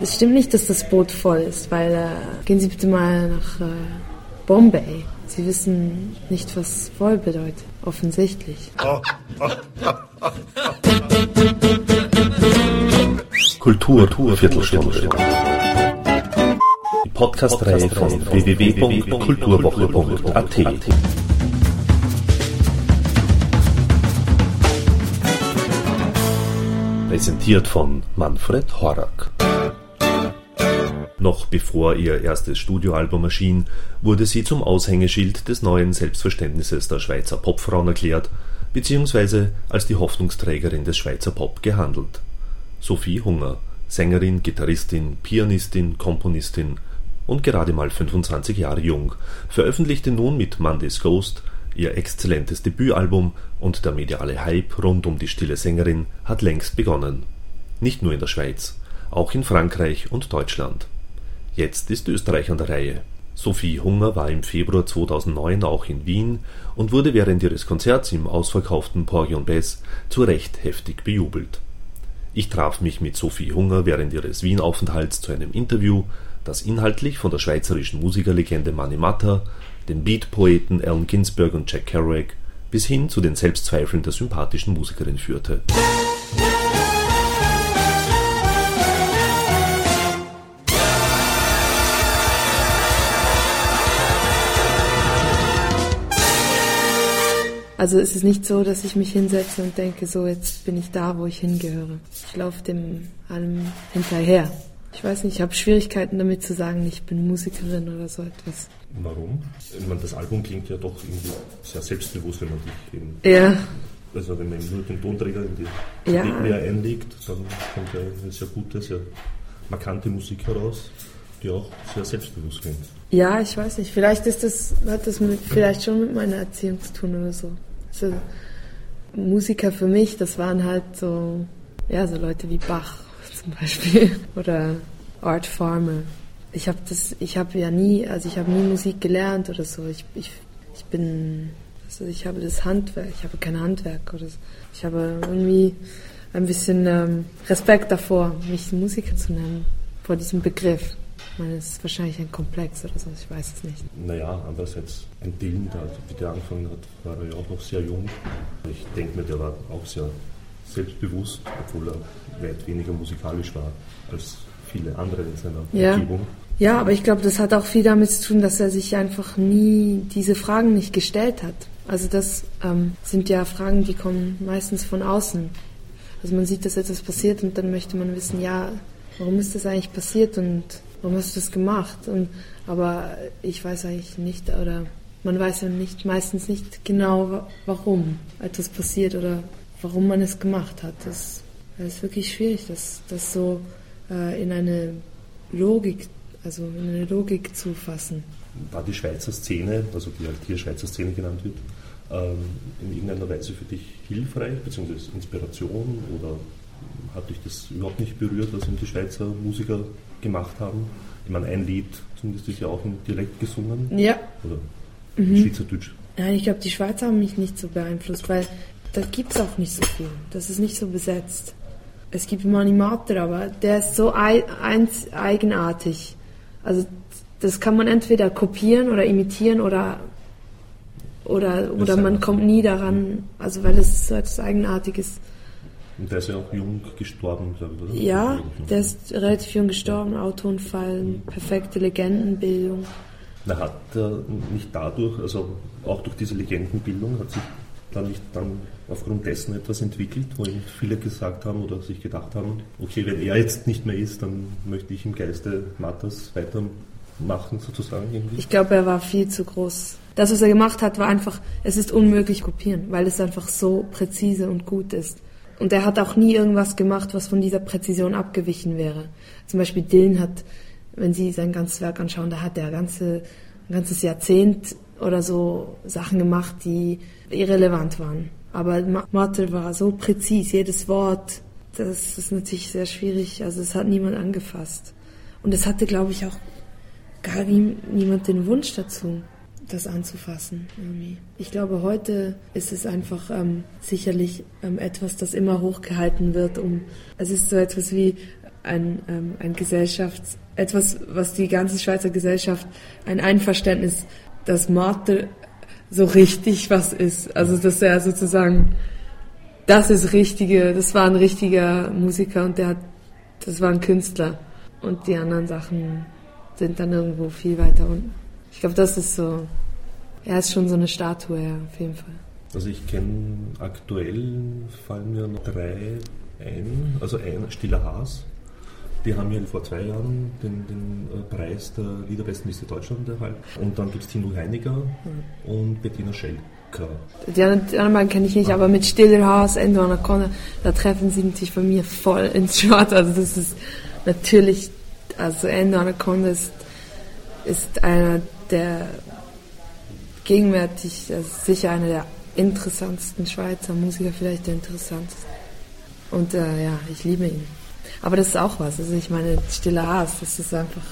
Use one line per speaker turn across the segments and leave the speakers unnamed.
Es stimmt nicht, dass das Boot voll ist, weil äh, gehen Sie bitte mal nach äh, Bombay. Sie wissen nicht, was voll bedeutet. Offensichtlich.
Kultur, Kultur Viertelstunde. Die Podcast-Reihe von www.kulturwoche.at. Präsentiert von Manfred Horak. Noch bevor ihr erstes Studioalbum erschien, wurde sie zum Aushängeschild des neuen Selbstverständnisses der Schweizer Popfrauen erklärt, beziehungsweise als die Hoffnungsträgerin des Schweizer Pop gehandelt. Sophie Hunger, Sängerin, Gitarristin, Pianistin, Komponistin und gerade mal 25 Jahre jung, veröffentlichte nun mit Monday's Ghost ihr exzellentes Debütalbum und der mediale Hype rund um die stille Sängerin hat längst begonnen. Nicht nur in der Schweiz, auch in Frankreich und Deutschland. Jetzt ist Österreich an der Reihe. Sophie Hunger war im Februar 2009 auch in Wien und wurde während ihres Konzerts im ausverkauften Porgy und Bess zu Recht heftig bejubelt. Ich traf mich mit Sophie Hunger während ihres Wien-Aufenthalts zu einem Interview, das inhaltlich von der schweizerischen Musikerlegende Mani Matter, den Beat-Poeten Allen Ginsberg und Jack Kerouac bis hin zu den Selbstzweifeln der sympathischen Musikerin führte.
Also es ist nicht so, dass ich mich hinsetze und denke, so jetzt bin ich da, wo ich hingehöre. Ich laufe dem allem hinterher. Ich weiß nicht, ich habe Schwierigkeiten damit zu sagen, ich bin Musikerin oder so etwas.
Warum? Ich meine, das Album klingt ja doch irgendwie sehr selbstbewusst, wenn man dich eben.
Ja.
Also wenn man nur den Tonträger in die
Ja.
mehr einlegt, dann kommt ja eine sehr gute, sehr markante Musik heraus, die auch sehr selbstbewusst klingt.
Ja, ich weiß nicht. Vielleicht ist das, hat das mit, vielleicht schon mit meiner Erziehung zu tun oder so. Also, Musiker für mich, das waren halt so, ja, so Leute wie Bach zum Beispiel oder Art Farmer. Ich habe das, ich habe ja nie, also ich habe nie Musik gelernt oder so. Ich, ich, ich bin, also ich habe das Handwerk, ich habe kein Handwerk oder so. Ich habe irgendwie ein bisschen ähm, Respekt davor, mich Musiker zu nennen, vor diesem Begriff. Ich meine, es ist wahrscheinlich ein Komplex oder so, ich weiß es nicht.
Naja, andererseits, ein Dylan, der, wie der angefangen hat, war er ja auch noch sehr jung. Ich denke mir, der war auch sehr selbstbewusst, obwohl er weit weniger musikalisch war als viele andere in seiner
Ja.
Umgebung.
Ja, aber ich glaube, das hat auch viel damit zu tun, dass er sich einfach nie diese Fragen nicht gestellt hat. Also das ähm, sind ja Fragen, die kommen meistens von außen. Also man sieht, dass etwas passiert und dann möchte man wissen, ja, warum ist das eigentlich passiert und warum hast du das gemacht? Und, aber ich weiß eigentlich nicht, oder man weiß ja nicht, meistens nicht genau, wa- warum etwas passiert oder warum man es gemacht hat. Das, das ist wirklich schwierig, das, das so äh, in eine Logik, also in eine Logik zu fassen.
War die Schweizer Szene, also die halt hier Schweizer Szene genannt wird, ähm, in irgendeiner Weise für dich hilfreich, beziehungsweise Inspiration oder hat dich das überhaupt nicht berührt, was eben die Schweizer Musiker gemacht haben? Ich meine, ein Lied zumindest ist ja auch im Dialekt gesungen
Ja,
oder
Mhm.
Schweizerdeutsch.
Nein, ich glaube, die Schweizer haben mich nicht so beeinflusst, weil da gibt es auch nicht so viel. Das ist nicht so besetzt. Es gibt Mani Mater, aber der ist so ei eins eigenartig. Also das kann man entweder kopieren oder imitieren oder oder oder
ist
man kommt nie daran, also weil es so etwas Eigenartiges.
Und der ist ja auch jung gestorben, glaube ich, oder?
Ja, der ist relativ jung gestorben, Autounfall, perfekte Legendenbildung.
Na, hat er nicht dadurch, also auch durch diese Legendenbildung, hat sich dann nicht dann aufgrund dessen etwas entwickelt, wo eben viele gesagt haben oder sich gedacht haben, okay, wenn er jetzt nicht mehr ist, dann möchte ich im Geiste Matters weitermachen, sozusagen irgendwie.
Ich glaube, er war viel zu groß. Das, was er gemacht hat, war einfach, es ist unmöglich kopieren, weil es einfach so präzise und gut ist. Und er hat auch nie irgendwas gemacht, was von dieser Präzision abgewichen wäre. Zum Beispiel Dylan hat, wenn Sie sein ganzes Werk anschauen, da hat er ganze, ein ganzes Jahrzehnt oder so Sachen gemacht, die irrelevant waren. Aber Ma- Martel war so präzis, jedes Wort, das ist natürlich sehr schwierig. Also es hat niemand angefasst. Und es hatte, glaube ich, auch gar nie, niemand den Wunsch dazu, das anzufassen. Irgendwie. Ich glaube, heute ist es einfach ähm, sicherlich ähm, etwas, das immer hochgehalten wird. Um, es ist so etwas wie ein, ähm, ein Gesellschafts-, etwas, was die ganze Schweizer Gesellschaft, ein Einverständnis, dass Martel so richtig was ist. Also, dass er sozusagen, das ist richtige, das war ein richtiger Musiker und der hat, das war ein Künstler. Und die anderen Sachen sind dann irgendwo viel weiter unten. Ich glaube, das ist so, er ist schon so eine Statue, ja, auf jeden Fall.
Also ich kenne aktuell fallen mir noch drei ein, also ein Stiller Haas. Die haben ja vor zwei Jahren den, den äh, Preis der Liederbestenliste Deutschland erhalten. Und dann gibt es Tino Heiniger mhm. und Bettina Schelker.
Die anderen beiden kenne ich nicht, ah. aber mit Stiller Haas, Endo Anaconda, da treffen sie sich bei mir voll ins Short. Also das ist natürlich, also Endo Anaconda ist, ist einer der gegenwärtig, sicher einer der interessantesten Schweizer Musiker, vielleicht der interessanteste. Und äh, ja, ich liebe ihn. Aber das ist auch was. Also ich meine, Stille Haas, das ist einfach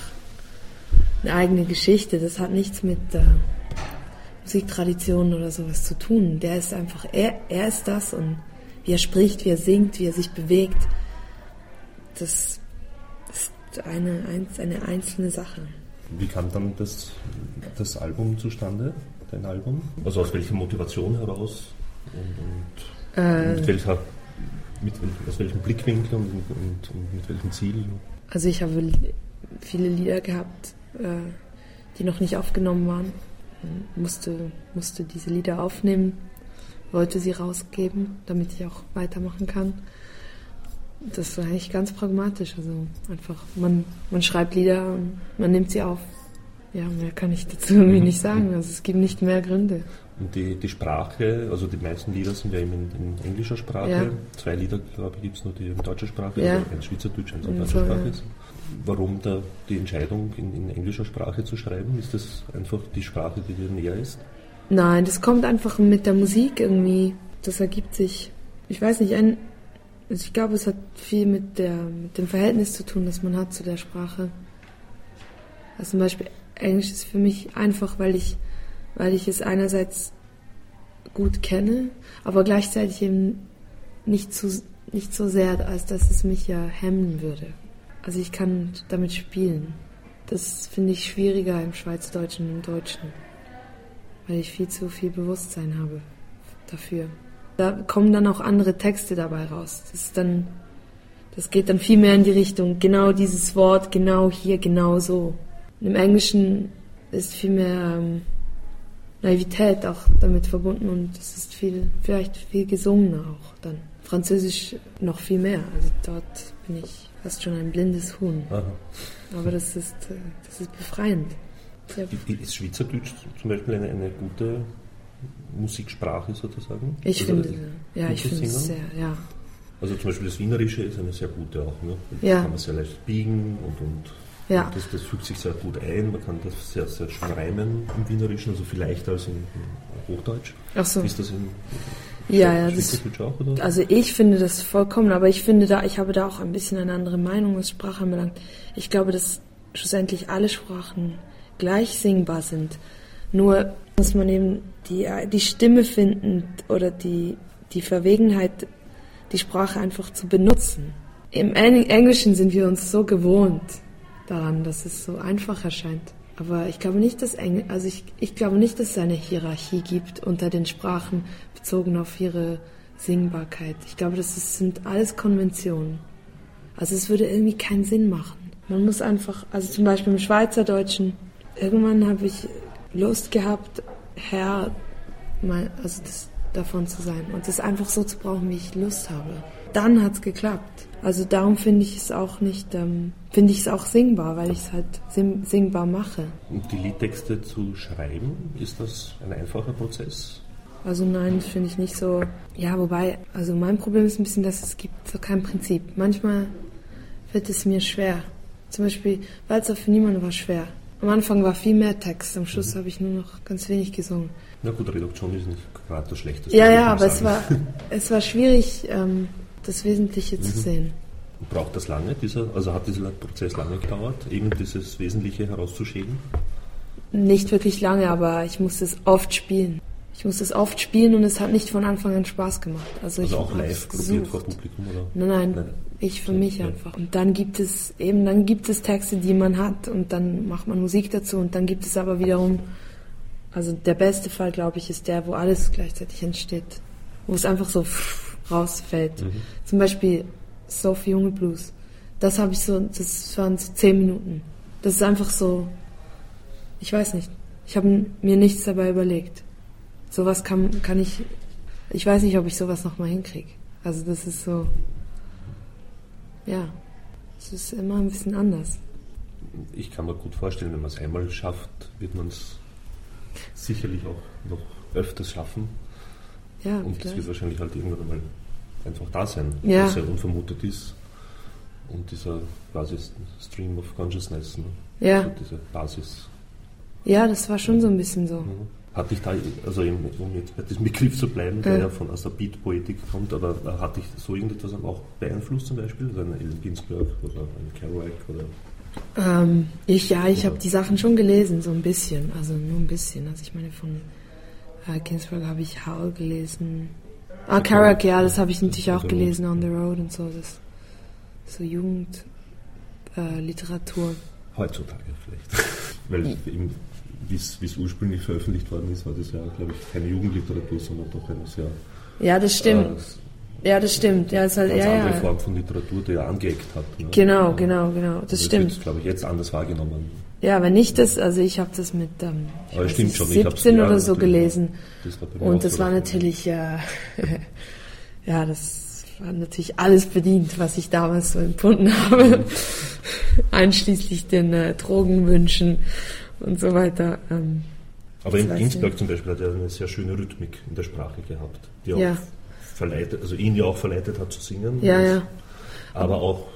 eine eigene Geschichte. Das hat nichts mit äh, Musiktraditionen oder sowas zu tun. Der ist einfach, er, er ist das und wie er spricht, wie er singt, wie er sich bewegt, das ist eine, eine einzelne Sache.
Wie kam dann das, das Album zustande, dein Album? Also aus welcher Motivation heraus und, und äh, mit welcher mit, aus welchem Blickwinkel und, und, und, mit welchem Ziel?
Also ich habe viele Lieder gehabt, äh, die noch nicht aufgenommen waren. Musste, musste diese Lieder aufnehmen, wollte sie rausgeben, damit ich auch weitermachen kann. Das war eigentlich ganz pragmatisch. Also einfach, man, man schreibt Lieder und man nimmt sie auf. Ja, mehr kann ich dazu irgendwie nicht sagen. Also es gibt nicht mehr Gründe.
Und die, die Sprache, also die meisten Lieder sind ja eben in, in englischer Sprache. Ja. Zwei Lieder, glaube ich, gibt es nur, die in deutscher Sprache, ja. also ein Schweizerdeutsch, eins in deutscher Sprache ist. Warum da die Entscheidung, in, in englischer Sprache zu schreiben? Ist das einfach die Sprache, die dir näher ist?
Nein, das kommt einfach mit der Musik irgendwie. Das ergibt sich. Ich weiß nicht, ein, also ich glaube, es hat viel mit, der, mit dem Verhältnis zu tun, das man hat zu der Sprache. Also zum Beispiel Englisch ist für mich einfach, weil ich weil ich es einerseits gut kenne, aber gleichzeitig eben nicht, zu, nicht so sehr, als dass es mich ja hemmen würde. Also ich kann damit spielen. Das finde ich schwieriger im Schweizerdeutschen und im Deutschen, weil ich viel zu viel Bewusstsein habe dafür. Da kommen dann auch andere Texte dabei raus. Das ist dann, das geht dann viel mehr in die Richtung, genau dieses Wort, genau hier, genau so. Und Im Englischen ist viel mehr ähm, Naivität auch damit verbunden und es ist viel, vielleicht viel gesungener auch dann. Französisch noch viel mehr. Also dort bin ich fast schon ein blindes Huhn. Aha. Aber das ist, äh, das ist befreiend.
Ja. Ist Schweizerdeutsch zum Beispiel eine, eine gute Musiksprache sozusagen?
Ich also finde, ja, ich finde es sehr, ja.
Also zum Beispiel das Wienerische ist eine sehr gute auch, ne? Da ja. kann man sehr leicht biegen und, und ja. Das, das, fügt sich sehr gut ein, man kann das sehr, sehr schön reimen im Wienerischen, also viel leichter als in, Hochdeutsch.
Ach so.
Ist das in
ja, ja, das, auch, oder? also ich finde das vollkommen, aber ich finde da, ich habe da auch ein bisschen eine andere Meinung, was Sprache anbelangt. Ich glaube, dass schlussendlich alle Sprachen gleich singbar sind. Nur muss man eben die, die Stimme finden oder die, die Verwegenheit, die Sprache einfach zu benutzen. Im Englischen sind wir uns so gewohnt, daran, dass es so einfach erscheint. Aber ich glaube nicht, dass Engl also ich, ich glaube nicht, dass es eine Hierarchie gibt unter den Sprachen bezogen auf ihre Singbarkeit. Ich glaube, das ist, sind alles Konventionen. Also es würde irgendwie keinen Sinn machen. Man muss einfach, also zum Beispiel im Schweizerdeutschen, irgendwann habe ich Lust gehabt, Herr, also das, davon zu sein und das einfach so zu brauchen, wie ich Lust habe. Dann hat es geklappt. Also darum finde ich es auch nicht, ähm, finde ich es auch singbar, weil ich es halt singbar mache.
Und die Liedtexte zu schreiben, ist das ein einfacher Prozess?
Also nein, das finde ich nicht so. Ja, wobei, also mein Problem ist ein bisschen, dass es gibt so kein Prinzip. Manchmal wird es mir schwer. Zum Beispiel, Walzer für niemanden war schwer. Am Anfang war viel mehr Text, am Schluss mhm. habe ich nur noch ganz wenig gesungen.
Na gut, Reduktion ist nicht gerade das Schlechteste.
Ja, ja, aber es war, es war schwierig, ähm, das Wesentliche zu mhm. sehen.
Braucht das lange, dieser, also hat dieser Prozess lange gedauert, eben dieses Wesentliche herauszuschieben?
Nicht wirklich lange, aber ich musste es oft spielen. ich musste es oft spielen und es hat nicht von Anfang an Spaß gemacht. Also,
Also
ich
auch live probiert vor Publikum, oder?
Nein, nein,
Nein.
ich für mich einfach. Und dann gibt es eben, dann gibt es Texte, die man hat und dann macht man Musik dazu und dann gibt es aber wiederum, also der beste Fall, glaube ich, ist der, wo alles gleichzeitig entsteht. Wo es einfach so rausfällt.
Mhm.
Zum Beispiel Sophie Junge Blues. Das habe ich so, das waren so zehn Minuten. Das ist einfach so, ich weiß nicht. Ich habe mir nichts dabei überlegt. Sowas kann, kann ich, ich weiß nicht, ob ich sowas nochmal hinkriege. Also das ist so, ja, es ist immer ein bisschen anders.
Ich kann mir gut vorstellen, wenn man es einmal schafft, wird man es sicherlich auch noch öfters schaffen.
Ja,
Und es
vielleicht.
wird wahrscheinlich halt irgendwann einmal einfach da sein,
Ja.
was ja unvermutet ist. Und dieser quasi Stream of Consciousness, ne?
Ja.
also diese Basis.
ja, das war schon so ein bisschen so.
Mhm. Hat dich da, also eben, um jetzt bei diesem Begriff zu bleiben, der
Ja.
ja von aus der Beat-Poetik kommt, aber äh, hat dich so irgendetwas auch beeinflusst zum Beispiel? Also eine Ellen Ginsberg oder ein Kerouac oder
Ähm, ich, ja, ich habe die Sachen schon gelesen, so ein bisschen, also nur ein bisschen. Also ich meine, von äh, Ginsberg habe ich Howl gelesen. Ah, Kerouac, ja, das habe ich natürlich auch
Also-
gelesen, On the Road und so. Das, so Jugendliteratur. Äh,
heutzutage vielleicht? Weil eben, wie es ursprünglich veröffentlicht worden ist, war das ja, glaube ich, keine Jugendliteratur, sondern doch eine sehr
ja, das stimmt.
äh,
ja, das stimmt. Ja, ist halt,
ganz
ja,
andere
ja.
Form von Literatur, die er angeeckt hat. Ne?
Genau, genau, genau. Das
Also
stimmt.
wird, glaube ich, jetzt anders wahrgenommen.
Ja, wenn nicht das, also ich habe das mit ähm, weiß
stimmt
nicht,
schon, ich hab's-
17
ja,
oder so gelesen.
Das
Und das war natürlich, ja, ja, das war natürlich alles bedient, was ich damals so empfunden habe. Einschließlich den äh, Drogenwünschen und so weiter. Ähm,
Aber in Ginsberg zum Beispiel hat er eine sehr schöne Rhythmik in der Sprache gehabt, die auch
Ja.
verleitet, also ihn ja auch verleitet hat zu singen.
ja, ja.
Aber auch,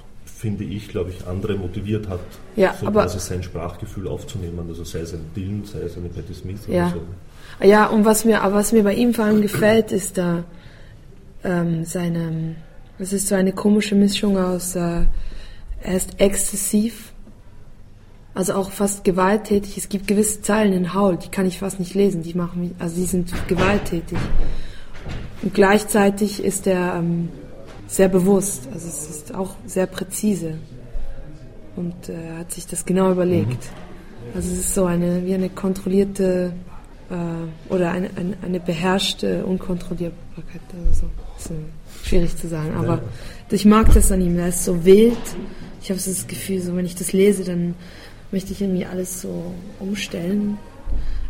finde ich, glaube ich, andere motiviert hat,
Ja,
so
aber-
quasi sein Sprachgefühl aufzunehmen. Also sei es ein Dylan, sei es eine Patti Smith
Ja.
oder so.
Ja, und was mir, was mir bei ihm vor allem gefällt, ist da ähm, seine, es ist so eine komische Mischung aus, äh, er ist exzessiv, also auch fast gewalttätig. Es gibt gewisse Zeilen in Haul, die kann ich fast nicht lesen, die machen mich, also die sind gewalttätig. Und gleichzeitig ist er ähm, sehr bewusst, also es ist auch sehr präzise. Und äh, er hat sich das genau überlegt. Also es ist so eine, wie eine kontrollierte äh, oder eine, eine, eine beherrschte Unkontrollierbarkeit. Also so. Schwierig zu sagen. Aber ich mag das an ihm. Er ist so wild. Ich habe so das Gefühl, so wenn ich das lese, dann möchte ich irgendwie alles so umstellen.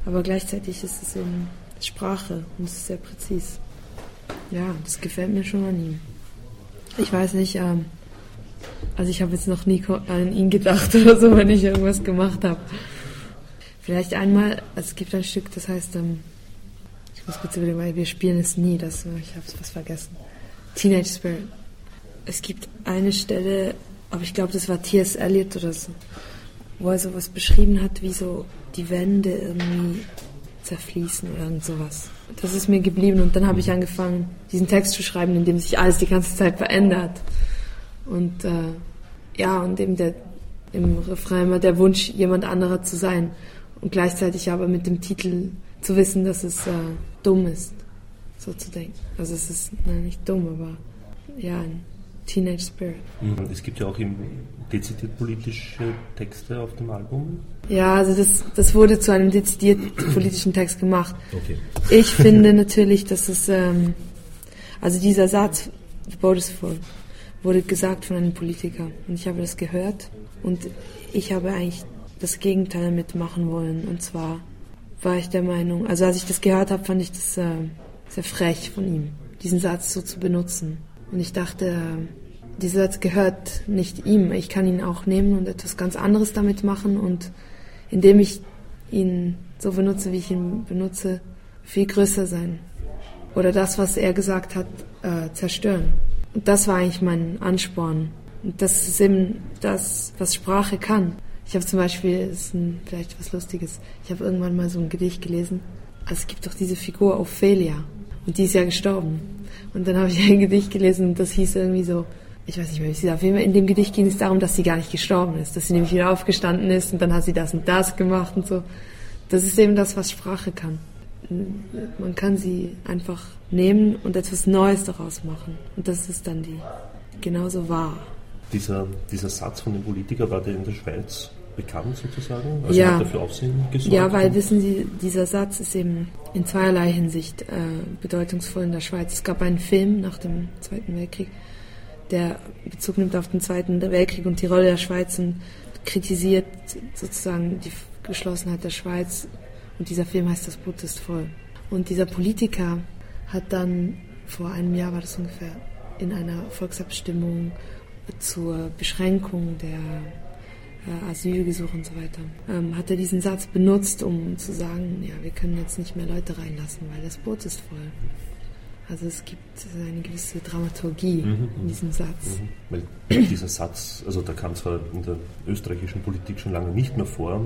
Aber gleichzeitig ist es eben Sprache und es ist sehr präzis. Ja, das gefällt mir schon an ihm. Ich weiß nicht, ähm, also ich habe jetzt noch nie an ihn gedacht oder so, wenn ich irgendwas gemacht habe. Vielleicht einmal, also es gibt ein Stück, das heißt, ähm, ich muss kurz überlegen, weil wir spielen es nie, das, äh, ich habe es fast vergessen. Teenage Spirit. Es gibt eine Stelle, aber ich glaube, das war T.S. Eliot oder so, wo er sowas beschrieben hat, wie so die Wände irgendwie zerfließen oder irgend sowas. Das ist mir geblieben und dann habe ich angefangen, diesen Text zu schreiben, in dem sich alles die ganze Zeit verändert. Und äh, ja, und eben der, im Refrain immer der Wunsch, jemand anderer zu sein. Und gleichzeitig aber mit dem Titel zu wissen, dass es äh, dumm ist, so zu denken. Also es ist nein, nicht dumm, aber ja, ein Teenage Spirit.
Mhm. Es gibt ja auch eben dezidiert politische Texte auf dem Album.
Ja, also das, das wurde zu einem dezidiert politischen Text gemacht.
Okay.
Ich finde natürlich, dass es, ähm, also dieser Satz, the boat is full, wurde gesagt von einem Politiker. Und ich habe das gehört und ich habe eigentlich das Gegenteil damit machen wollen. Und zwar war ich der Meinung, also als ich das gehört habe, fand ich das äh, sehr frech von ihm, diesen Satz so zu benutzen. Und ich dachte, äh, dieser Satz gehört nicht ihm. Ich kann ihn auch nehmen und etwas ganz anderes damit machen und indem ich ihn so benutze, wie ich ihn benutze, viel größer sein. Oder das, was er gesagt hat, äh, zerstören. Und das war eigentlich mein Ansporn. Und das ist eben das, was Sprache kann. Ich habe zum Beispiel, das ist ein, vielleicht was Lustiges, ich habe irgendwann mal so ein Gedicht gelesen. Also es gibt doch diese Figur Ophelia und die ist ja gestorben. Und dann habe ich ein Gedicht gelesen und das hieß irgendwie so, ich weiß nicht mehr, wie sie auf jeden Fall in dem Gedicht ging es darum, dass sie gar nicht gestorben ist, dass sie nämlich wieder aufgestanden ist und dann hat sie das und das gemacht und so. Das ist eben das, was Sprache kann. man kann sie einfach nehmen und etwas Neues daraus machen. Und das ist dann die genauso wahr.
Dieser, dieser Satz von dem Politiker war der in der Schweiz bekannt sozusagen? Also
ja.
hat dafür Aufsehen gesorgt?
Ja, weil wissen Sie, dieser Satz ist eben in zweierlei Hinsicht äh, bedeutungsvoll in der Schweiz. Es gab einen Film nach dem Zweiten Weltkrieg, der Bezug nimmt auf den Zweiten Weltkrieg und die Rolle der Schweiz und kritisiert sozusagen die Geschlossenheit der Schweiz. Und dieser Film heißt Das Boot ist voll. Und dieser Politiker hat dann, vor einem Jahr war das ungefähr, in einer Volksabstimmung zur Beschränkung der äh, Asylgesuche und so weiter, ähm, hat er diesen Satz benutzt, um zu sagen, ja, wir können jetzt nicht mehr Leute reinlassen, weil das Boot ist voll. Also es gibt eine gewisse Dramaturgie mhm, in diesem Satz.
Mhm. Weil dieser Satz, also da kam zwar in der österreichischen Politik schon lange nicht mehr vor,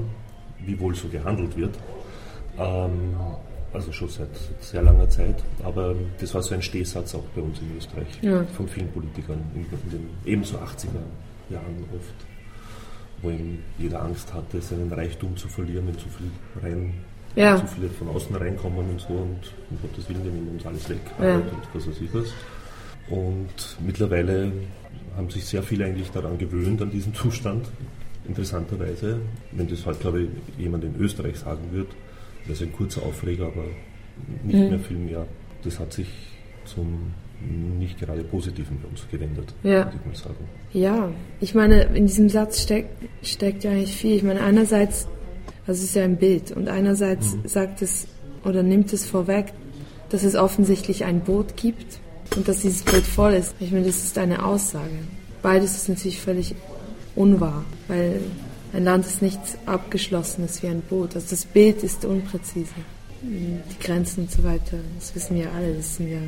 wie wohl so gehandelt wird, ähm, also schon seit, sehr langer Zeit, aber das war so ein Stehsatz auch bei uns in Österreich, ja. von vielen Politikern, in, in den ebenso 80er Jahren oft wo eben jeder Angst hatte, seinen Reichtum zu verlieren, wenn zu viel rein, ja. zu viele von außen reinkommen und so und um Gottes Willen, wir nehmen uns alles weg ja. und was weiß ich was. Und mittlerweile haben sich sehr viele eigentlich daran gewöhnt, an diesen Zustand. Interessanterweise, wenn das halt, glaube ich, jemand in Österreich sagen wird, wäre es ein kurzer Aufreger, aber nicht mhm. mehr viel mehr. Das hat sich zum nicht gerade Positiven bei uns gewendet,
ja. würde ich mal sagen. Ja, ich meine, in diesem Satz steck, steckt ja eigentlich viel. Ich meine, einerseits, also es ist ja ein Bild, und einerseits mhm. sagt es oder nimmt es vorweg, dass es offensichtlich ein Boot gibt und dass dieses Boot voll ist. Ich meine, das ist eine Aussage. Beides ist natürlich völlig unwahr, weil ein Land ist nichts Abgeschlossenes wie ein Boot. Also das Bild ist unpräzise. Die Grenzen und so weiter, das wissen wir alle, das sind ja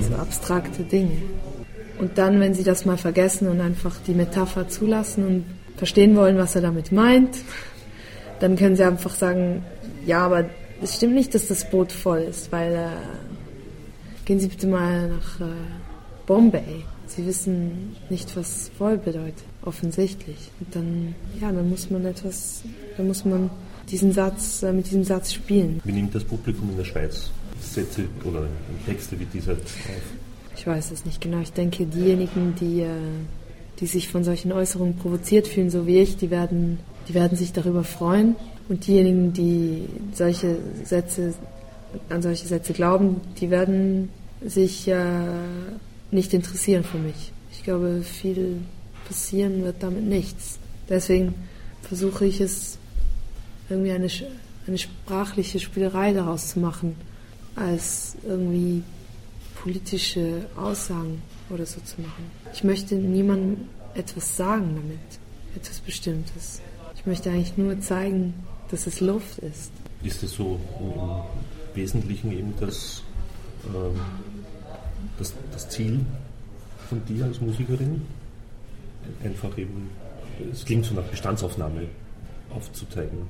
so abstrakte Dinge. Und dann, wenn sie das mal vergessen und einfach die Metapher zulassen und verstehen wollen, was er damit meint, dann können sie einfach sagen, ja, aber es stimmt nicht, dass das Boot voll ist, weil äh, gehen Sie bitte mal nach äh, Bombay. Sie wissen nicht, was voll bedeutet, offensichtlich. Und dann, ja, dann muss man etwas, dann muss man diesen Satz, äh, mit diesem Satz spielen.
Wie nimmt das Publikum in der Schweiz Sätze oder Texte wie dieser auf?
Ich weiß es nicht genau. Ich denke, diejenigen, die, äh, die sich von solchen Äußerungen provoziert fühlen, so wie ich, die werden, die werden sich darüber freuen. Und diejenigen, die solche Sätze, an solche Sätze glauben, die werden sich äh, nicht interessieren für mich. Ich glaube, viel passieren wird damit nichts. Deswegen versuche ich es irgendwie eine, eine sprachliche Spielerei daraus zu machen als irgendwie politische Aussagen oder so zu machen. Ich möchte niemandem etwas sagen damit, etwas Bestimmtes. Möchte eigentlich nur zeigen, dass es Luft ist.
Ist es so im Wesentlichen eben das, ähm, das, das Ziel von dir als Musikerin? Einfach eben, es klingt so nach Bestandsaufnahme aufzuzeigen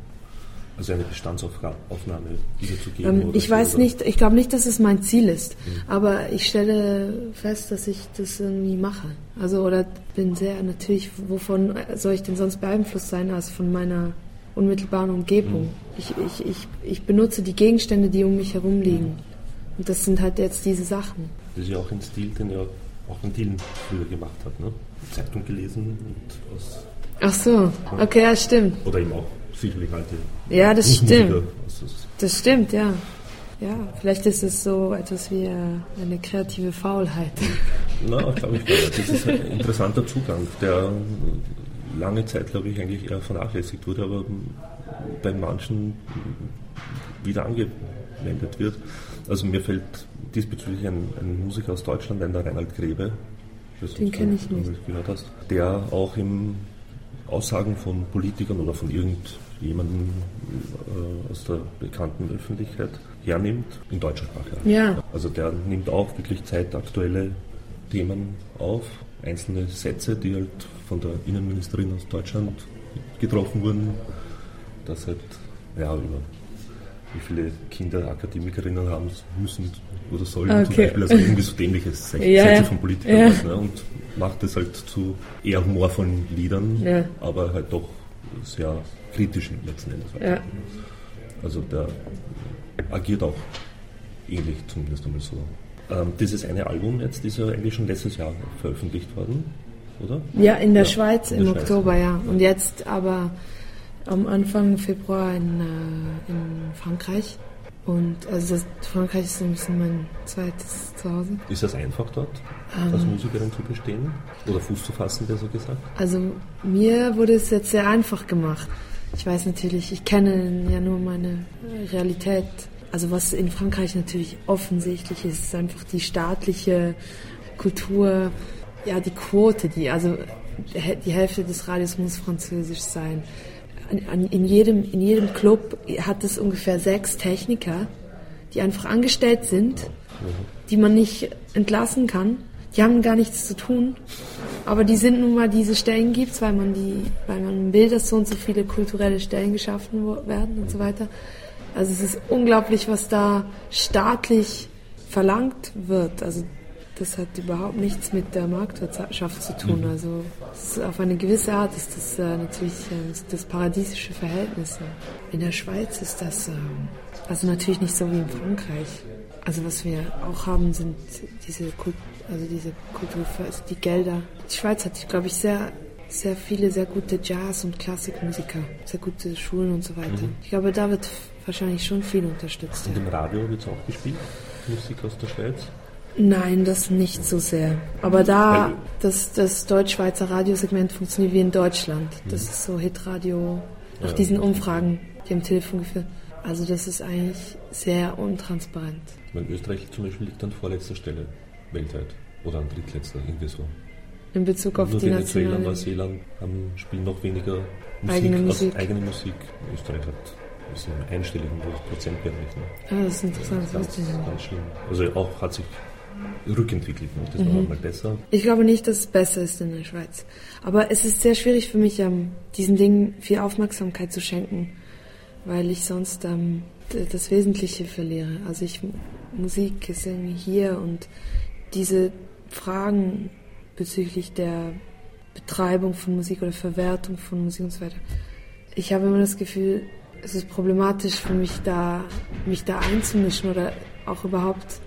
also eine Bestandsaufnahme wiederzugeben?
Ähm, ich so, weiß oder? nicht, ich glaube nicht, dass es mein Ziel ist, mhm. aber ich stelle fest, dass ich das irgendwie mache. Also oder bin sehr natürlich, wovon soll ich denn sonst beeinflusst sein als von meiner unmittelbaren Umgebung? Mhm. Ich, ich, ich, ich benutze die Gegenstände, die um mich herum liegen. Mhm. Und das sind halt jetzt diese Sachen.
Das ist ja auch ein Stil, den ja auch Van Dielen früher gemacht hat, ne? Zeitung gelesen und aus.
Ach so, okay, ja, stimmt.
Oder eben auch sicherlich alte.
Ja, das stimmt. Das stimmt, ja. Ja, vielleicht ist es so etwas wie äh, eine kreative Faulheit.
Na, glaube ich nicht. Das ist ein interessanter Zugang, der lange Zeit, glaube ich, eigentlich eher vernachlässigt wurde, aber bei manchen wieder angewendet wird. Also mir fällt diesbezüglich ein, ein Musiker aus Deutschland ein, der Reinhard Grebe,
den kenne ich nicht.
Gehört hast, der auch im Aussagen von Politikern oder von irgendjemandem äh, aus der bekannten Öffentlichkeit hernimmt, in deutscher Sprache.
Ja.
Also der nimmt auch wirklich zeitaktuelle Themen auf, einzelne Sätze, die halt von der Innenministerin aus Deutschland getroffen wurden, das halt, ja, über wie viele Kinder Akademikerinnen haben müssen oder sollen okay. zum Beispiel, also irgendwie so dämliche Sätze ja, von Politikern ja. halt, ne? und macht es halt zu eher humorvollen Liedern, ja. aber halt doch sehr kritischen letzten Endes. Halt. Also der agiert auch ähnlich zumindest einmal so. Ähm, dieses eine Album jetzt ist ja eigentlich schon letztes Jahr veröffentlicht worden, oder?
Ja, in der ja, Schweiz in im Schweiz. Oktober, ja. Und jetzt aber am Anfang Februar in, äh, in Frankreich. Und also das, Frankreich ist ein bisschen mein zweites Zuhause.
Ist das einfach dort, ähm, als Musikerin zu bestehen? Oder Fuß zu fassen, besser gesagt?
Also mir wurde es jetzt sehr einfach gemacht. Ich weiß natürlich, ich kenne ja nur meine Realität. Also was in Frankreich natürlich offensichtlich ist, ist einfach die staatliche Kultur, ja die Quote, die also die Hälfte des Radios muss französisch sein in jedem, in jedem Club hat es ungefähr sechs Techniker, die einfach angestellt sind, die man nicht entlassen kann. Die haben gar nichts zu tun, aber die sind nun mal diese Stellen gibt, weil man die, weil man will, dass so und so viele kulturelle Stellen geschaffen werden und so weiter. Also es ist unglaublich, was da staatlich verlangt wird. Also das hat überhaupt nichts mit der Marktwirtschaft zu tun. Mhm. Also auf eine gewisse Art ist das äh, natürlich äh, das paradiesische Verhältnis. In der Schweiz ist das äh, also natürlich nicht so wie in Frankreich. Also was wir auch haben, sind diese Kult also diese Kultur, also die Gelder. Die Schweiz hat, glaube ich, sehr sehr viele sehr gute Jazz- und Klassikmusiker, sehr gute Schulen und so weiter. Mhm. Ich glaube, da wird wahrscheinlich schon viel unterstützt.
Und im Radio wird es auch gespielt, Musik aus der Schweiz?
Nein, das nicht so sehr. Aber da, das, das Deutsch-Schweizer Radiosegment funktioniert wie in Deutschland. Das ist so Hitradio nach diesen Umfragen, die am Telefon geführt. Also das ist eigentlich sehr untransparent.
Weil Österreich zum Beispiel liegt an vorletzter Stelle weltweit oder an drittletzter, irgendwie so.
In Bezug auf
Nur
die
Venezuela, und Neuseeland haben, spielen noch weniger Musik eigene Musik. eigene Musik. Österreich hat ist im einstelligen Prozentbereich. Ne?
Ah, das ist interessant. Das ist
ganz, ganz schlimm. Also auch hat sich rückentwickelt. Ne? Das war mhm. mal besser.
Ich glaube nicht, dass es besser ist in der Schweiz. Aber es ist sehr schwierig für mich, ähm, diesen Dingen viel Aufmerksamkeit zu schenken, weil ich sonst ähm, das Wesentliche verliere. Also ich, Musik ist irgendwie hier und diese Fragen bezüglich der Betreibung von Musik oder Verwertung von Musik und so weiter. Ich habe immer das Gefühl, es ist problematisch für mich da, mich da einzumischen oder auch überhaupt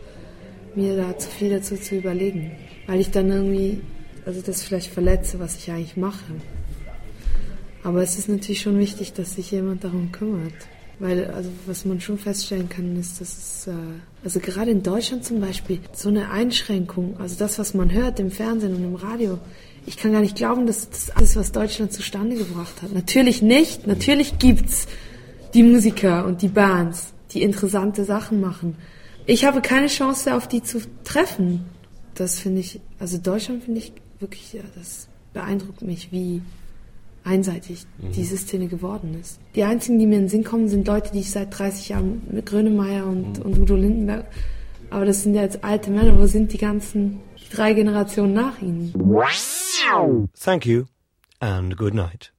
mir da zu viel dazu zu überlegen, weil ich dann irgendwie, also das vielleicht verletze, was ich eigentlich mache. Aber es ist natürlich schon wichtig, dass sich jemand darum kümmert. Weil, also was man schon feststellen kann, ist, dass es, äh, also gerade in Deutschland zum Beispiel, so eine Einschränkung, also das, was man hört im Fernsehen und im Radio, ich kann gar nicht glauben, dass das alles, was Deutschland zustande gebracht hat. Natürlich nicht, natürlich gibt's die Musiker und die Bands, die interessante Sachen machen ich habe keine Chance, auf die zu treffen. Das finde ich, also Deutschland finde ich wirklich, ja, das beeindruckt mich, wie einseitig mhm. diese Szene geworden ist. Die einzigen, die mir in den Sinn kommen, sind Leute, die ich seit 30 Jahren mit Grönemeyer und, mhm. und Udo Lindenberg, aber das sind ja jetzt alte Männer, wo sind die ganzen drei Generationen nach ihnen?
Thank you and good night.